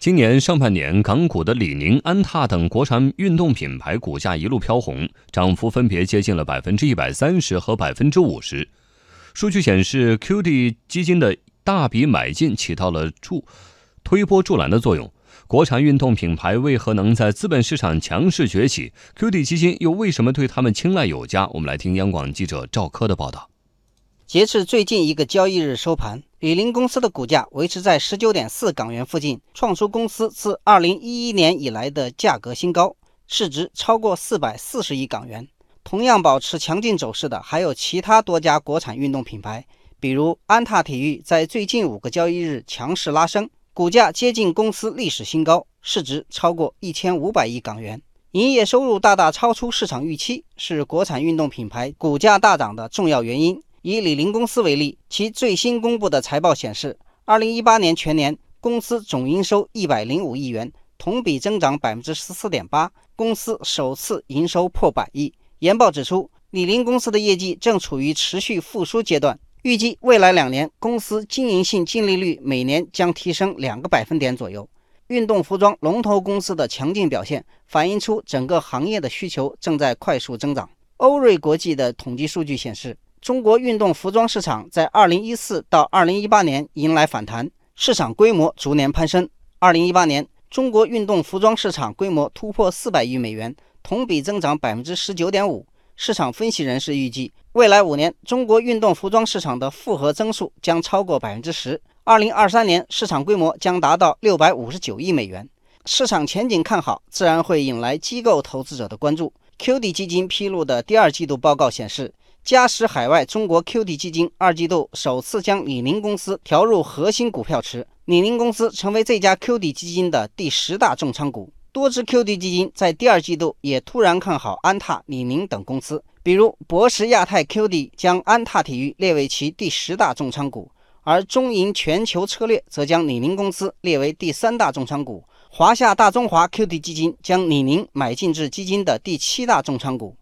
今年上半年，港股的李宁、安踏等国产运动品牌股价一路飘红，涨幅分别接近了百分之一百三十和百分之五十。数据显示，QD 基金的大笔买进起到了助推波助澜的作用。国产运动品牌为何能在资本市场强势崛起？QD 基金又为什么对他们青睐有加？我们来听央广记者赵科的报道。截至最近一个交易日收盘，李宁公司的股价维持在十九点四港元附近，创出公司自二零一一年以来的价格新高，市值超过四百四十亿港元。同样保持强劲走势的还有其他多家国产运动品牌，比如安踏体育，在最近五个交易日强势拉升，股价接近公司历史新高，市值超过一千五百亿港元，营业收入大大超出市场预期，是国产运动品牌股价大涨的重要原因。以李宁公司为例，其最新公布的财报显示，二零一八年全年公司总营收一百零五亿元，同比增长百分之十四点八，公司首次营收破百亿。研报指出，李宁公司的业绩正处于持续复苏阶段，预计未来两年公司经营性净利率每年将提升两个百分点左右。运动服装龙头公司的强劲表现，反映出整个行业的需求正在快速增长。欧瑞国际的统计数据显示。中国运动服装市场在2014到2018年迎来反弹，市场规模逐年攀升。2018年，中国运动服装市场规模突破400亿美元，同比增长19.5%。市场分析人士预计，未来五年中国运动服装市场的复合增速将超过10%。2023年，市场规模将达到659亿美元。市场前景看好，自然会引来机构投资者的关注。QD 基金披露的第二季度报告显示。嘉实海外中国 QD 基金二季度首次将李宁公司调入核心股票池，李宁公司成为这家 QD 基金的第十大重仓股。多只 QD 基金在第二季度也突然看好安踏、李宁等公司，比如博时亚太 QD 将安踏体育列为其第十大重仓股，而中银全球策略则将李宁公司列为第三大重仓股。华夏大中华 QD 基金将李宁买进至基金的第七大重仓股。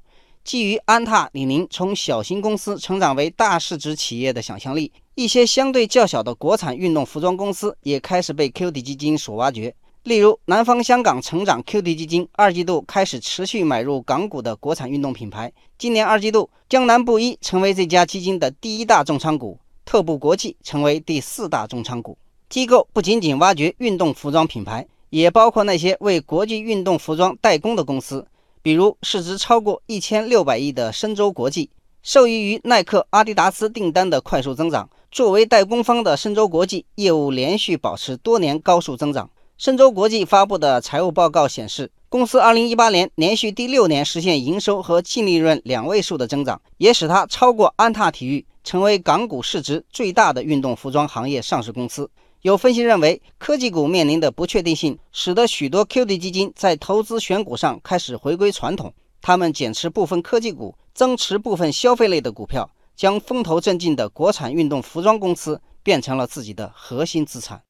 基于安踏、李宁从小型公司成长为大市值企业的想象力，一些相对较小的国产运动服装公司也开始被 QD 基金所挖掘。例如，南方香港成长 QD 基金二季度开始持续买入港股的国产运动品牌。今年二季度，江南布衣成为这家基金的第一大重仓股，特步国际成为第四大重仓股。机构不仅仅挖掘运动服装品牌，也包括那些为国际运动服装代工的公司。比如市值超过一千六百亿的深州国际，受益于耐克、阿迪达斯订单的快速增长，作为代工方的深州国际业务连续保持多年高速增长。深州国际发布的财务报告显示，公司二零一八年连续第六年实现营收和净利润两位数的增长，也使它超过安踏体育，成为港股市值最大的运动服装行业上市公司。有分析认为，科技股面临的不确定性，使得许多 QD 基金在投资选股上开始回归传统。他们减持部分科技股，增持部分消费类的股票，将风头正劲的国产运动服装公司变成了自己的核心资产。